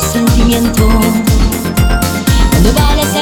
sentimiento. Cuando vale